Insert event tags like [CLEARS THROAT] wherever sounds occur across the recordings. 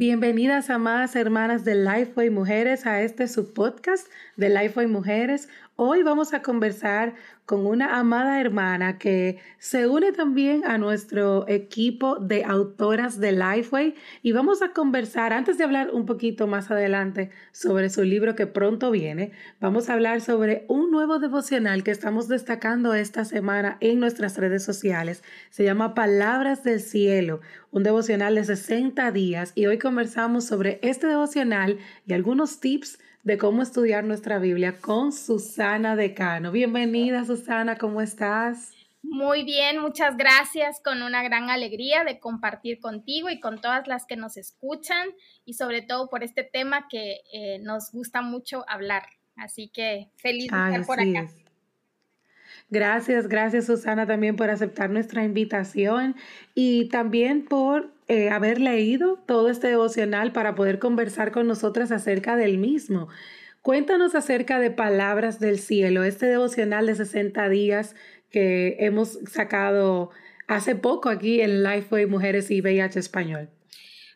Bienvenidas, amadas hermanas de Lifeway Mujeres, a este su podcast de Lifeway Mujeres. Hoy vamos a conversar con una amada hermana que se une también a nuestro equipo de autoras de Lifeway y vamos a conversar, antes de hablar un poquito más adelante sobre su libro que pronto viene, vamos a hablar sobre un nuevo devocional que estamos destacando esta semana en nuestras redes sociales. Se llama Palabras del Cielo, un devocional de 60 días y hoy conversamos sobre este devocional y algunos tips de cómo estudiar nuestra Biblia con Susana Decano. Bienvenida Susana, ¿cómo estás? Muy bien, muchas gracias, con una gran alegría de compartir contigo y con todas las que nos escuchan y sobre todo por este tema que eh, nos gusta mucho hablar. Así que feliz de estar por acá. Gracias, gracias Susana también por aceptar nuestra invitación y también por eh, haber leído todo este devocional para poder conversar con nosotras acerca del mismo. Cuéntanos acerca de Palabras del Cielo, este devocional de 60 días que hemos sacado hace poco aquí en Lifeway Mujeres y VIH Español.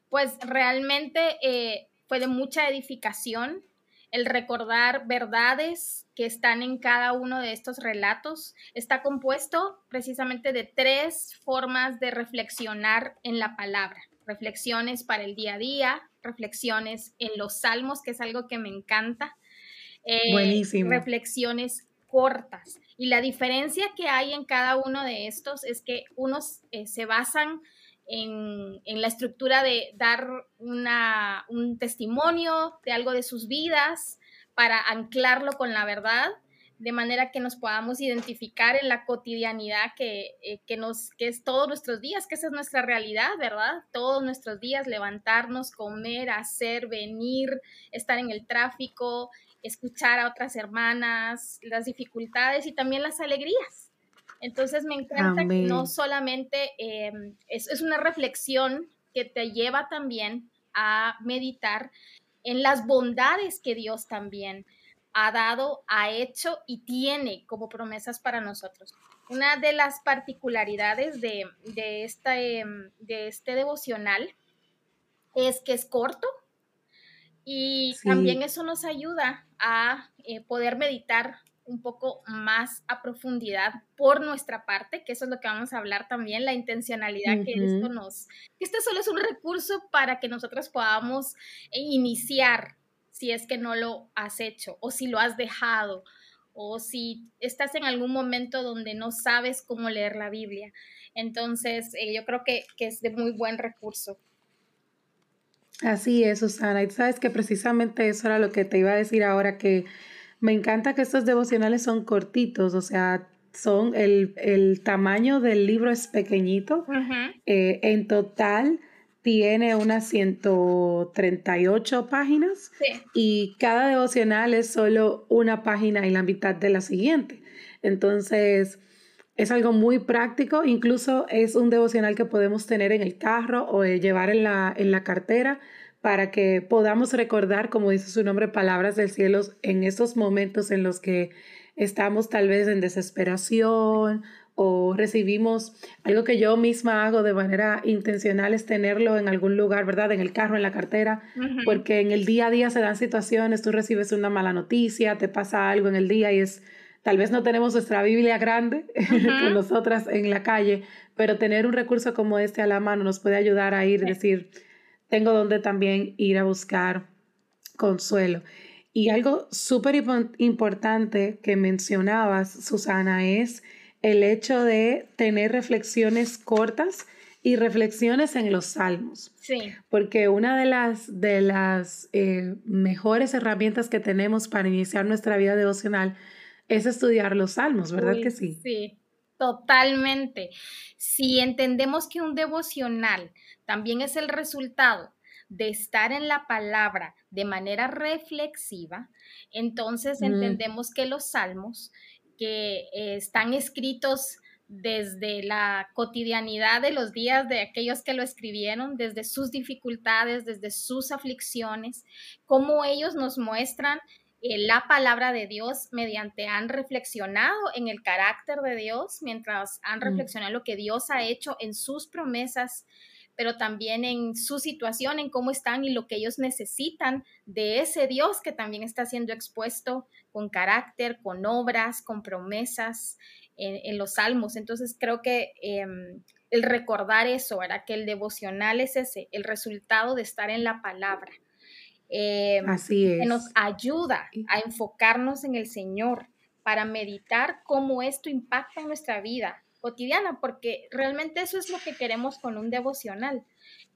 Pues realmente eh, fue de mucha edificación el recordar verdades que están en cada uno de estos relatos. Está compuesto precisamente de tres formas de reflexionar en la palabra. Reflexiones para el día a día, reflexiones en los salmos, que es algo que me encanta. Eh, Buenísimo. Reflexiones cortas. Y la diferencia que hay en cada uno de estos es que unos eh, se basan en, la estructura de dar un testimonio de algo de sus vidas para anclarlo con la verdad, de manera que nos podamos identificar en la cotidianidad que, eh, que, nos, que es todos nuestros días, que esa es nuestra realidad, ¿verdad? Todos nuestros días, levantarnos, comer, hacer, venir, estar en el tráfico, escuchar a otras hermanas, las dificultades y también las alegrías. Entonces me encanta que no solamente em, es, una reflexión que te lleva también a meditar en las bondades que Dios también ha dado, ha hecho y tiene como promesas para nosotros. Una de las particularidades de, este, de este devocional es que es corto y también eso nos ayuda a eh, poder meditar un poco más a profundidad por nuestra parte, que eso es lo que vamos a hablar también, la intencionalidad que esto nos, que este solo es un recurso para que nosotros podamos iniciar si es que no lo has hecho o si lo has dejado o si estás en algún momento donde no sabes cómo leer la Biblia. Entonces, eh, yo creo que, que es de muy buen recurso. Así es, Susana. Y sabes que precisamente eso era lo que te iba a decir ahora, que me encanta que estos devocionales son cortitos, o sea, son el, tamaño del libro es pequeñito. Eh, en total tiene unas 138 páginas y cada devocional es solo una página y la mitad de la siguiente. Entonces, es algo muy práctico, incluso es un devocional que podemos tener en el carro o llevar en la, en la cartera para que podamos recordar, como dice su nombre, palabras del cielo en esos momentos en los que estamos tal vez en desesperación o recibimos algo que yo misma hago de manera intencional es tenerlo en algún lugar, ¿verdad? En el carro, en la cartera, porque en el día a día se dan situaciones, tú recibes una mala noticia, te pasa algo en el día y es, tal vez no tenemos nuestra Biblia grande [LAUGHS] con nosotras en la calle, pero tener un recurso como este a la mano nos puede ayudar a ir, decir, tengo donde también ir a buscar consuelo. Y algo súper importante que mencionabas, Susana, es el hecho de tener reflexiones cortas y reflexiones en los salmos. Sí. Porque una de las, de las eh, mejores herramientas que tenemos para iniciar nuestra vida devocional es estudiar los salmos, ¿verdad que sí? Sí, totalmente. Si entendemos que un devocional también es el resultado de estar en la palabra de manera reflexiva, entonces mm. entendemos que los salmos que eh, están escritos desde la cotidianidad de los días de aquellos que lo escribieron, desde sus dificultades, desde sus aflicciones, cómo ellos nos muestran la palabra de Dios mediante han reflexionado en el carácter de Dios, mientras han mm. reflexionado en lo que Dios ha hecho en sus promesas, pero también en su situación, en cómo están y lo que ellos necesitan de ese Dios que también está siendo expuesto con carácter, con obras, con promesas en, los salmos. Entonces creo que em, el recordar eso, ¿verdad? Que el devocional es ese, el resultado de estar en la palabra. Em, Así es. Que nos ayuda a enfocarnos en el Señor para meditar cómo esto impacta en nuestra vida cotidiana, porque realmente eso es lo que queremos con un devocional,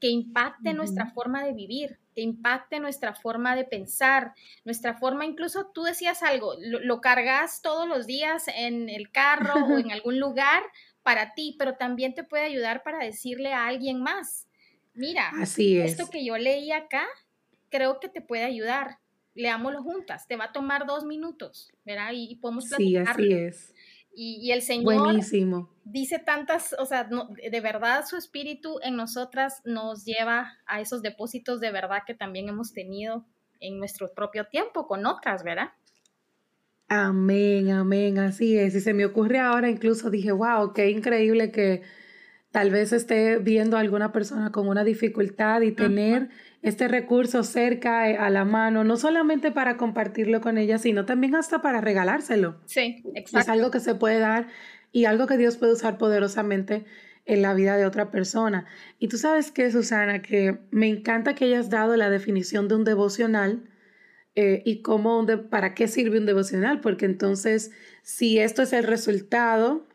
que impacte nuestra forma de vivir, que impacte nuestra forma de pensar, nuestra forma, incluso tú decías algo, lo, cargas todos los días en el carro o [LAUGHS] en algún lugar para ti, pero también te puede ayudar para decirle a alguien más, mira, así esto que yo leí acá, creo que te puede ayudar. Leámoslo juntas, te va a tomar dos minutos, ¿verdad? Y, podemos platicar. Sí, así es. Y, el Señor dice tantas, o sea, de verdad su espíritu en nosotras nos lleva a esos depósitos de verdad que también hemos tenido en nuestro propio tiempo con otras, ¿verdad? Amén, amén, así es. Y se me ocurre ahora, incluso dije, wow, qué increíble que tal vez esté viendo a alguna persona con una dificultad y tener este recurso cerca eh, a la mano, no solamente para compartirlo con ella, sino también hasta para regalárselo. Sí, exacto. Es algo que se puede dar y algo que Dios puede usar poderosamente en la vida de otra persona. Y tú sabes que, Susana, que me encanta que hayas dado la definición de un devocional eh, y cómo para qué sirve un devocional, porque entonces, si esto es el resultado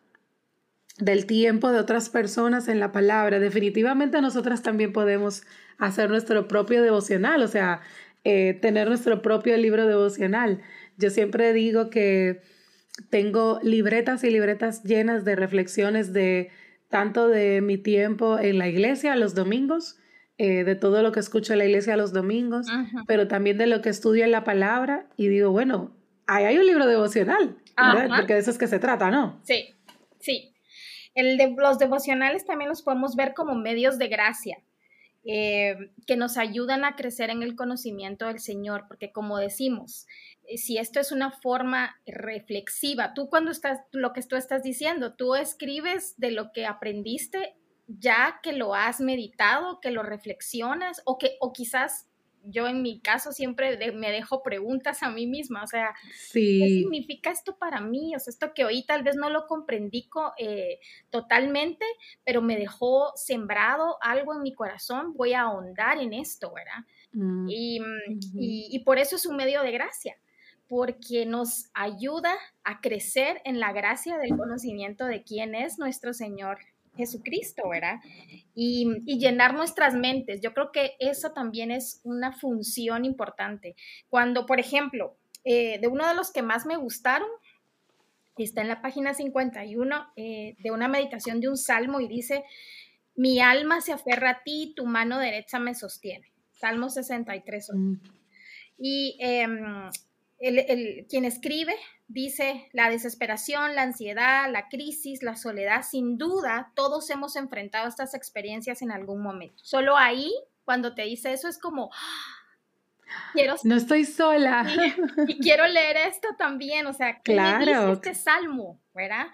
del tiempo de otras personas en la palabra, definitivamente nosotras también podemos hacer nuestro propio devocional, o sea, eh, tener nuestro propio libro devocional. Yo siempre digo que tengo libretas y libretas llenas de reflexiones de tanto de mi tiempo en la iglesia los domingos, eh, de todo lo que escucho en la iglesia los domingos, pero también de lo que estudio en la palabra y digo, bueno, ahí hay un libro devocional, porque de eso es que se trata, ¿no? Sí, sí. Los devocionales también los podemos ver como medios de gracia. Eh, que nos ayudan a crecer en el conocimiento del Señor, porque como decimos, eh, si esto es una forma reflexiva, tú cuando estás, lo que tú estás diciendo, tú escribes de lo que aprendiste ya que lo has meditado, que lo reflexionas o que o quizás yo en mi caso siempre me dejo preguntas a mí misma, o sea, ¿qué significa esto para mí? O sea, esto que hoy tal vez no lo comprendí eh, totalmente, pero me dejó sembrado algo en mi corazón, voy a ahondar en esto, ¿verdad? Mm, y, y por eso es un medio de gracia porque nos ayuda a crecer en la gracia del conocimiento de quién es nuestro Señor Jesucristo, ¿verdad? Y, llenar nuestras mentes. Yo creo que eso también es una función importante. Cuando, por ejemplo, eh, de uno de los que más me gustaron, está en la página 51 eh, de una meditación de un salmo y dice, mi alma se aferra a ti, tu mano derecha me sostiene. Salmo 63. Mm. Y em, el, quien escribe dice, la desesperación, la ansiedad, la crisis, la soledad, sin duda, todos hemos enfrentado estas experiencias en algún momento. Solo ahí, cuando te dice eso, es como, [GASPS] quiero... No estoy sola. Y, quiero leer esto también, o sea, claro. este salmo, ¿verdad?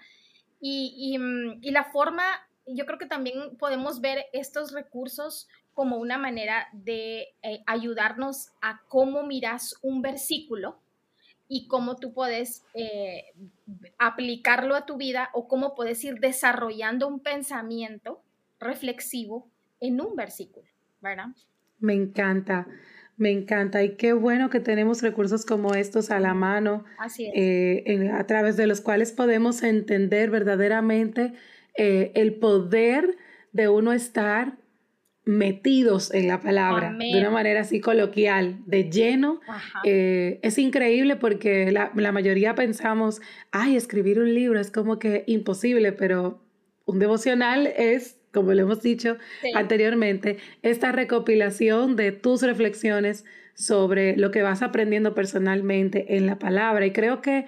Y, mm, y, la forma, yo creo que también podemos ver estos recursos como una manera de eh, ayudarnos a cómo miras un versículo y cómo tú puedes eh, aplicarlo a tu vida o cómo puedes ir desarrollando un pensamiento reflexivo en un versículo, ¿verdad? Me encanta, me encanta. Y qué bueno que tenemos recursos como estos a la mano, eh, a través de los cuales podemos entender verdaderamente eh, el poder de uno estar metidos en la palabra de una manera así coloquial, de lleno. Eh, es increíble porque la, mayoría pensamos, ay, escribir un libro es como que imposible, pero un devocional es, como lo hemos dicho anteriormente, esta recopilación de tus reflexiones sobre lo que vas aprendiendo personalmente en la palabra. Y creo que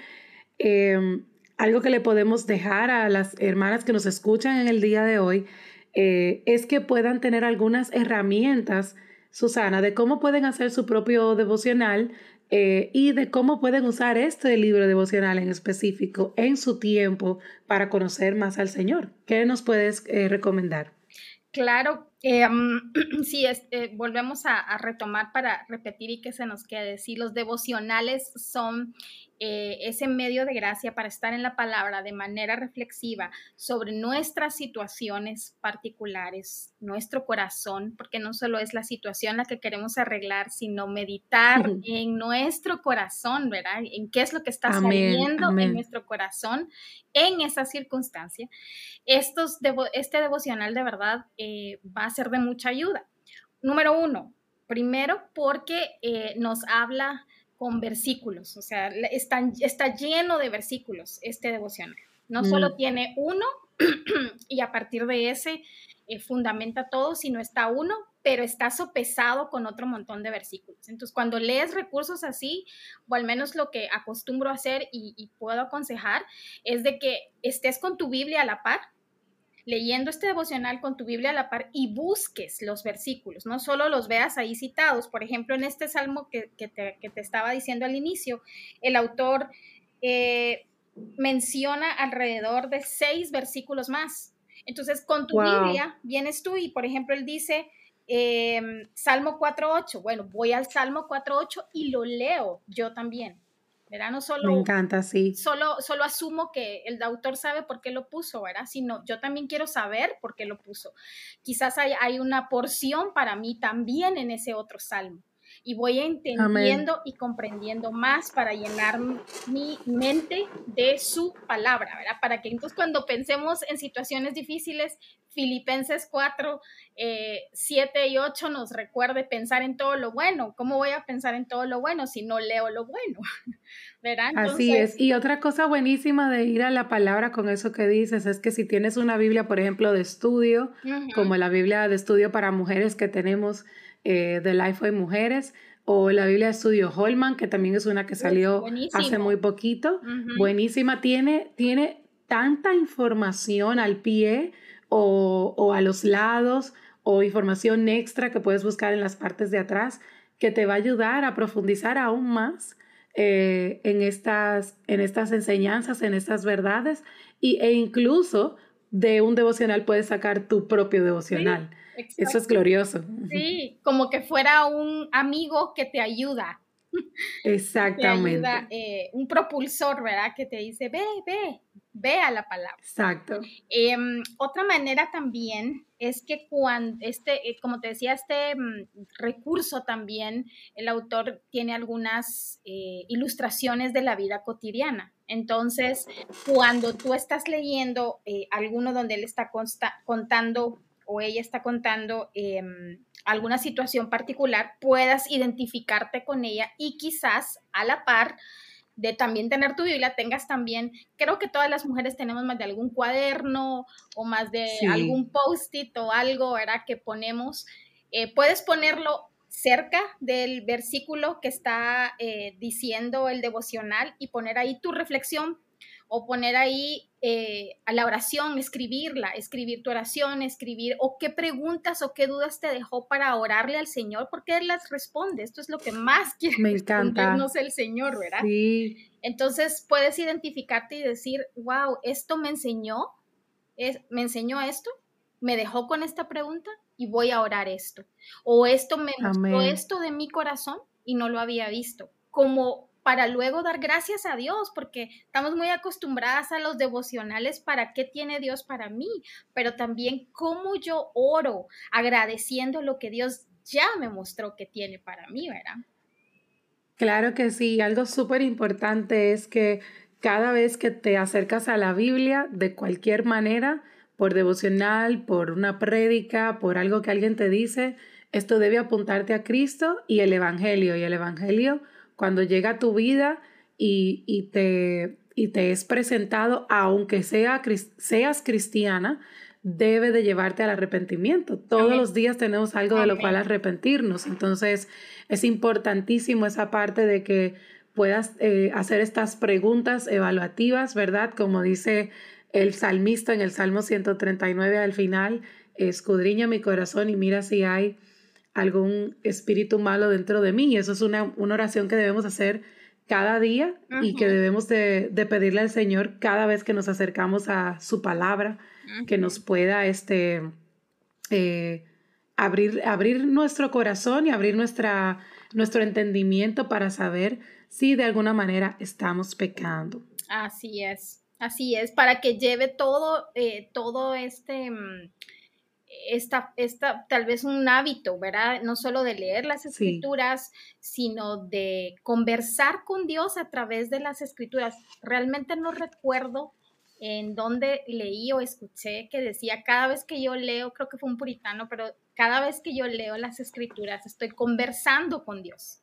em, algo que le podemos dejar a las hermanas que nos escuchan en el día de hoy, eh, es que puedan tener algunas herramientas, Susana, de cómo pueden hacer su propio devocional eh, y de cómo pueden usar este libro devocional en específico en su tiempo para conocer más al Señor. ¿Qué nos puedes eh, recomendar? Claro, eh, [CLEARS THROAT] sí, eh, volvemos a, retomar para repetir y que se nos quede. Sí, los devocionales son eh, ese medio de gracia para estar en la palabra de manera reflexiva sobre nuestras situaciones particulares, nuestro corazón, porque no solo es la situación la que queremos arreglar, sino meditar en nuestro corazón, ¿verdad? En qué es lo que está saliendo en nuestro corazón en esa circunstancia. Estos este devocional de verdad va a ser de mucha ayuda. Número uno, primero porque nos habla con versículos, o sea, está, está lleno de versículos este devocional. No solo mm. tiene uno [CLEARS THROAT] y a partir de ese eh, fundamenta todo, sino está uno, pero está sopesado con otro montón de versículos. Entonces, cuando lees recursos así, o al menos lo que acostumbro a hacer y, y puedo aconsejar, es de que estés con tu Biblia a la par, leyendo este devocional con tu Biblia a la par y busques los versículos, no solo los veas ahí citados. Por ejemplo, en este salmo que, te, estaba diciendo al inicio, el autor eh, menciona alrededor de seis versículos más. Entonces, con tu Biblia vienes tú y, por ejemplo, él dice, em, Salmo 4.8, bueno, voy al Salmo 4.8 y lo leo yo también. ¿Verdad? No solo, Me encanta, sí. Solo, solo asumo que el autor sabe por qué lo puso, ¿verdad? Sino yo también quiero saber por qué lo puso. Quizás hay, hay una porción para mí también en ese otro salmo y voy entendiendo y comprendiendo más para llenar mi mente de su palabra, ¿verdad? Para que entonces cuando pensemos en situaciones difíciles, Filipenses 4, 7 eh, y 8 nos recuerde pensar en todo lo bueno. ¿Cómo voy a pensar en todo lo bueno si no leo lo bueno? [LAUGHS] ¿Verdad? Así es. Y otra cosa buenísima de ir a la palabra con eso que dices es que si tienes una Biblia, por ejemplo, de estudio, como la Biblia de estudio para mujeres que tenemos eh, de Life of Mujeres, o la Biblia de Estudio Holman, que también es una que salió hace muy poquito. Buenísima, tiene, tiene tanta información al pie o, a los lados o información extra que puedes buscar en las partes de atrás que te va a ayudar a profundizar aún más eh, en, estas, en estas enseñanzas, en estas verdades y, e incluso de un devocional puedes sacar tu propio devocional. Eso es glorioso. Sí, como que fuera un amigo que te ayuda. Exactamente. Eh, un propulsor, ¿verdad? Que te dice, ve, ve, ve a la palabra. Exacto. Em, otra manera también es que cuando, este, eh, como te decía, este mm, recurso también, el autor tiene algunas eh, ilustraciones de la vida cotidiana. Entonces, cuando tú estás leyendo alguno donde él está contando o ella está contando em, alguna situación particular, puedas identificarte con ella y quizás a la par de también tener tu Biblia, tengas también, creo que todas las mujeres tenemos más de algún cuaderno o más de algún post-it o algo, ¿verdad? Que ponemos, eh, puedes ponerlo cerca del versículo que está eh, diciendo el devocional y poner ahí tu reflexión o poner ahí eh, a la oración, escribirla, escribir tu oración, escribir o qué preguntas o qué dudas te dejó para orarle al Señor, porque Él las responde. Esto es lo que más quiere Me encanta. el Señor, ¿verdad? Sí. Entonces puedes identificarte y decir, wow, esto me enseñó, es, me enseñó esto, me dejó con esta pregunta y voy a orar esto. O esto me mostró esto de mi corazón y no lo había visto. Como para luego dar gracias a Dios, porque estamos muy acostumbradas a los devocionales para qué tiene Dios para mí, pero también cómo yo oro agradeciendo lo que Dios ya me mostró que tiene para mí, ¿verdad? Claro que sí, algo súper importante es que cada vez que te acercas a la Biblia, de cualquier manera, por devocional, por una prédica, por algo que alguien te dice, esto debe apuntarte a Cristo y el Evangelio. Y el Evangelio cuando llega a tu vida y, te, y te es presentado, aunque sea, seas cristiana, debe de llevarte al arrepentimiento. Todos los días tenemos algo de lo cual arrepentirnos. Entonces, es importantísimo esa parte de que puedas eh, hacer estas preguntas evaluativas, ¿verdad? Como dice el salmista en el Salmo 139 al final, escudriña mi corazón y mira si hay algún espíritu malo dentro de mí. Y eso es una, oración que debemos hacer cada día y que debemos de, pedirle al Señor cada vez que nos acercamos a su palabra, que nos pueda este, eh, abrir, abrir nuestro corazón y abrir nuestra, nuestro entendimiento para saber si de alguna manera estamos pecando. Así es, así es, para que lleve todo, eh, todo este... Mm, esta, esta, tal vez un hábito, ¿verdad? No solo de leer las escrituras, sino de conversar con Dios a través de las escrituras. Realmente no recuerdo en dónde leí o escuché que decía, cada vez que yo leo, creo que fue un puritano, pero cada vez que yo leo las escrituras, estoy conversando con Dios.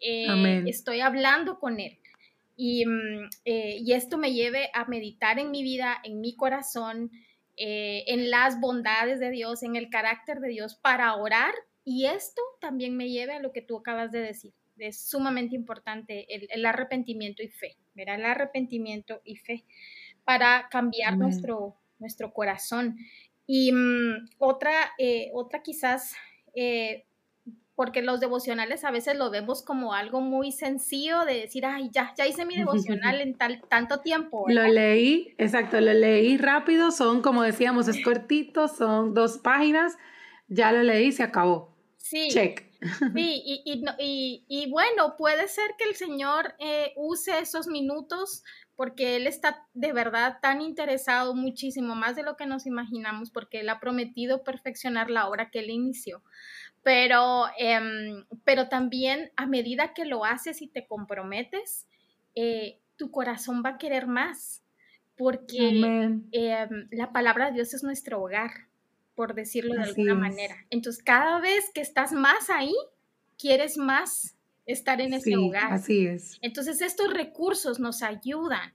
Eh, estoy hablando con Él. Y, mm, eh, y esto me lleve a meditar en mi vida, en mi corazón, eh, en las bondades de Dios, en el carácter de Dios para orar. Y esto también me lleva a lo que tú acabas de decir. Es sumamente importante el, arrepentimiento y fe, ¿verdad? El arrepentimiento y fe para cambiar nuestro, nuestro corazón. Y mm, otra, eh, otra quizás eh, porque los devocionales a veces lo vemos como algo muy sencillo de decir, ay, ya, ya hice mi devocional [LAUGHS] en tal, tanto tiempo. Lo leí, exacto, lo leí rápido, son como decíamos, es cortito, son dos páginas, ya lo leí, se acabó. Sí. Check. [LAUGHS] Sí, y, y, y, bueno, puede ser que el Señor eh, use esos minutos porque Él está de verdad tan interesado muchísimo más de lo que nos imaginamos, porque Él ha prometido perfeccionar la obra que Él inició pero, em, pero también a medida que lo haces y te comprometes, eh, tu corazón va a querer más, porque em, la palabra de Dios es nuestro hogar, por decirlo de alguna manera. Entonces, cada vez que estás más ahí, quieres más estar en ese hogar. Así es. Entonces, estos recursos nos ayudan.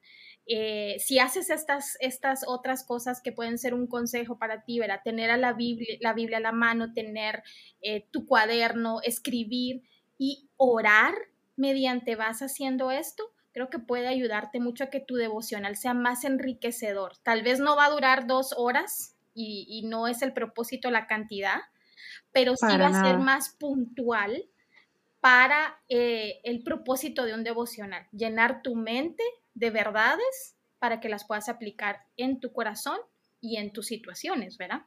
Eh, si haces estas, estas otras cosas que pueden ser un consejo para ti, ¿verdad? Tener a la Biblia, la Biblia a la mano, tener eh, tu cuaderno, escribir y orar mediante vas haciendo esto, creo que puede ayudarte mucho a que tu devocional sea más enriquecedor. Tal vez no va a durar dos horas y, no es el propósito la cantidad, pero sí va a ser más puntual para eh, el propósito de un devocional, llenar tu mente de verdades para que las puedas aplicar en tu corazón y en tus situaciones, ¿verdad?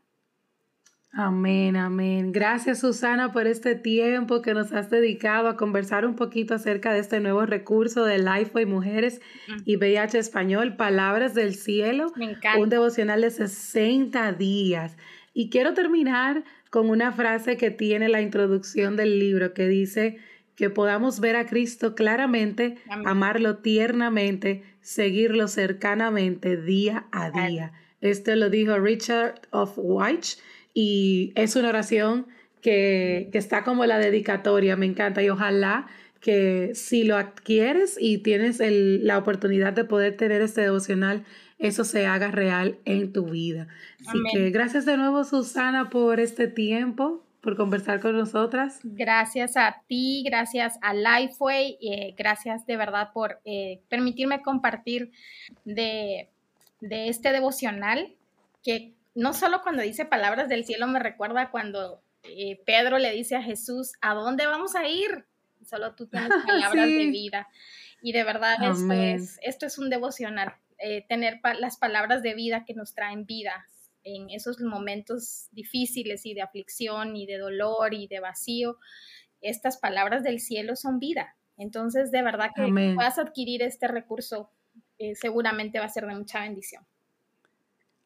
Amén, amén. Gracias Susana por este tiempo que nos has dedicado a conversar un poquito acerca de este nuevo recurso de Lifeway Mujeres y VIH Español, Palabras del Cielo, Me encanta. un devocional de 60 días. Y quiero terminar con una frase que tiene la introducción del libro que dice, que podamos ver a Cristo claramente, amarlo tiernamente, seguirlo cercanamente día a día. Esto lo dijo Richard of White y es una oración que, está como la dedicatoria, me encanta y ojalá que si lo adquieres y tienes la oportunidad de poder tener este devocional, eso se haga real en tu vida. Así que gracias de nuevo, Susana, por este tiempo por conversar con nosotras. Gracias a ti, gracias a Lifeway, eh, gracias de verdad por eh, permitirme compartir de, este devocional que no solo cuando dice palabras del cielo me recuerda cuando eh, Pedro le dice a Jesús, ¿a dónde vamos a ir? Solo tú tienes [LAUGHS] palabras de vida. Y de verdad esto es, esto es un devocional, tener las palabras de vida que nos traen vida, en esos momentos difíciles y de aflicción y de dolor y de vacío, estas palabras del cielo son vida. Entonces, de verdad que puedas adquirir este recurso, eh, seguramente va a ser de mucha bendición.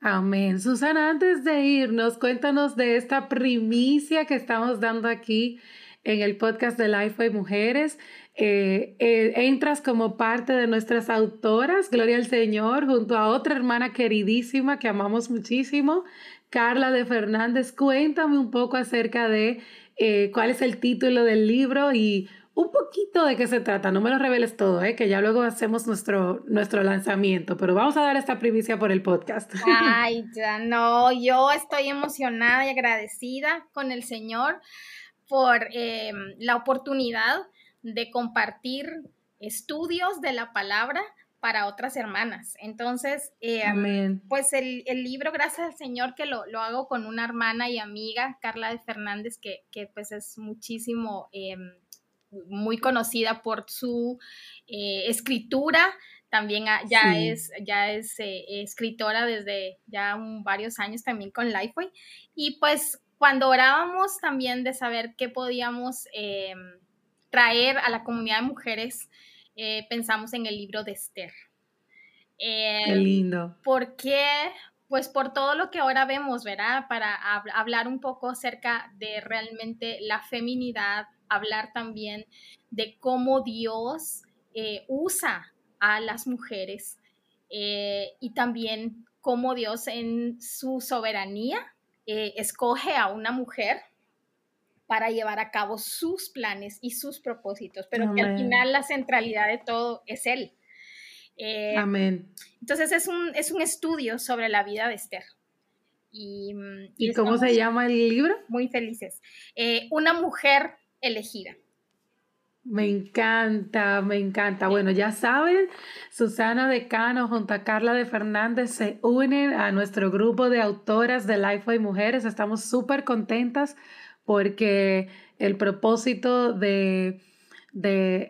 Amén. Susana, antes de irnos, cuéntanos de esta primicia que estamos dando aquí en el podcast de Life Mujeres. Eh, eh, entras como parte de nuestras autoras, Gloria al Señor, junto a otra hermana queridísima que amamos muchísimo, Carla de Fernández. Cuéntame un poco acerca de eh, cuál es el título del libro y un poquito de qué se trata. No me lo reveles todo, que ya luego hacemos nuestro, nuestro lanzamiento, pero vamos a dar esta primicia por el podcast. Ay, ya no, yo estoy emocionada y agradecida con el Señor por la oportunidad de compartir estudios de la palabra para otras hermanas. Entonces, eh, pues el, libro, gracias al Señor que lo, hago con una hermana y amiga, Carla de Fernández, que, pues es muchísimo, em, muy conocida por su eh, escritura. También ya es, ya es eh, escritora desde ya varios años también con Lifeway. Y pues cuando orábamos también de saber qué podíamos em, traer a la comunidad de mujeres, eh, pensamos en el libro de Esther. Qué em, lindo. ¿Por qué? Pues por todo lo que ahora vemos, ¿verdad? Para hablar un poco acerca de realmente la feminidad, hablar también de cómo Dios eh, usa a las mujeres eh, y también cómo Dios en su soberanía escoge a una mujer para llevar a cabo sus planes y sus propósitos, pero que al final la centralidad de todo es Él. Eh, Amén. Entonces es un, es un estudio sobre la vida de Esther. ¿Y, mm, ¿Y, cómo se llama el libro? Muy felices. Eh, una mujer elegida. Me encanta, me encanta. Bueno, ya saben, Susana Decano junto a Carla de Fernández se unen a nuestro grupo de autoras de Lifeway Mujeres. Estamos súper contentas porque el propósito de,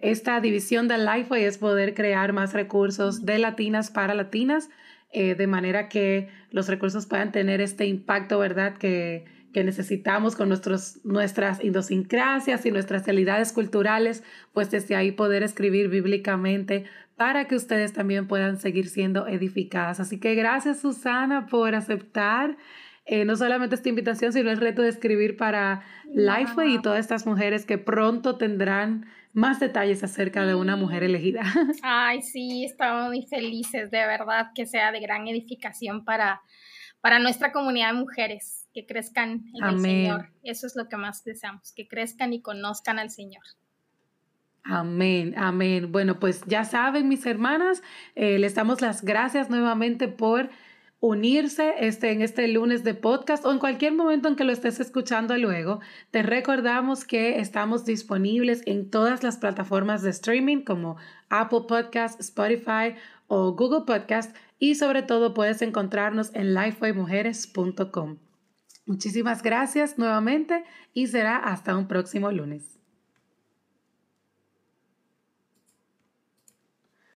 esta división de Lifeway es poder crear más recursos de latinas para latinas, eh, de manera que los recursos puedan tener este impacto, ¿verdad? Que, necesitamos con nuestros, nuestras idiosincrasias y nuestras realidades culturales, pues desde ahí poder escribir bíblicamente para que ustedes también puedan seguir siendo edificadas. Así que gracias Susana por aceptar eh, no solamente esta invitación, sino el reto de escribir para Lifeway y todas estas mujeres que pronto tendrán más detalles acerca de una mujer elegida. Ay, sí, estamos muy felices, de verdad, que sea de gran edificación para, para nuestra comunidad de mujeres, que crezcan en el Señor. Eso es lo que más deseamos, que crezcan y conozcan al Señor. Amén, amén. Bueno, pues ya saben, mis hermanas, eh, les damos las gracias nuevamente por unirse este, en este lunes de podcast o en cualquier momento en que lo estés escuchando luego. Te recordamos que estamos disponibles en todas las plataformas de streaming como Apple Podcast, Spotify o Google Podcast y sobre todo puedes encontrarnos en lifewaymujeres.com. Muchísimas gracias nuevamente y será hasta un próximo lunes.